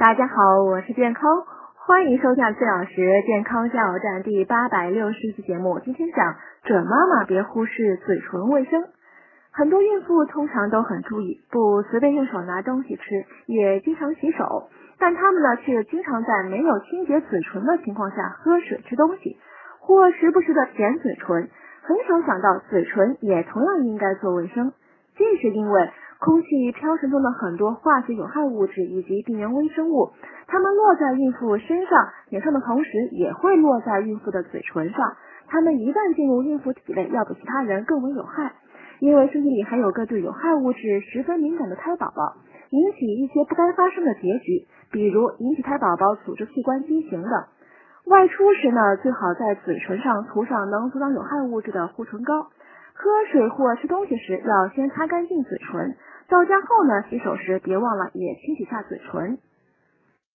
大家好，我是健康，欢迎收看四小时健康加油站第八百六十期节目。今天讲准妈妈别忽视嘴唇卫生。很多孕妇通常都很注意，不随便用手拿东西吃，也经常洗手，但她们呢却经常在没有清洁嘴唇的情况下喝水吃东西，或时不时的舔嘴唇，很少想到嘴唇也同样应该做卫生。这是因为。空气飘尘中的很多化学有害物质以及病原微生物，它们落在孕妇身上、脸上的同时，也会落在孕妇的嘴唇上。它们一旦进入孕妇体内，要比其他人更为有害，因为身体里还有个对有害物质十分敏感的胎宝宝，引起一些不该发生的结局，比如引起胎宝宝组织器官畸形的。外出时呢，最好在嘴唇上涂上能阻挡有害物质的护唇膏。喝水或吃东西时，要先擦干净嘴唇。到家后呢，洗手时别忘了也清洗下嘴唇。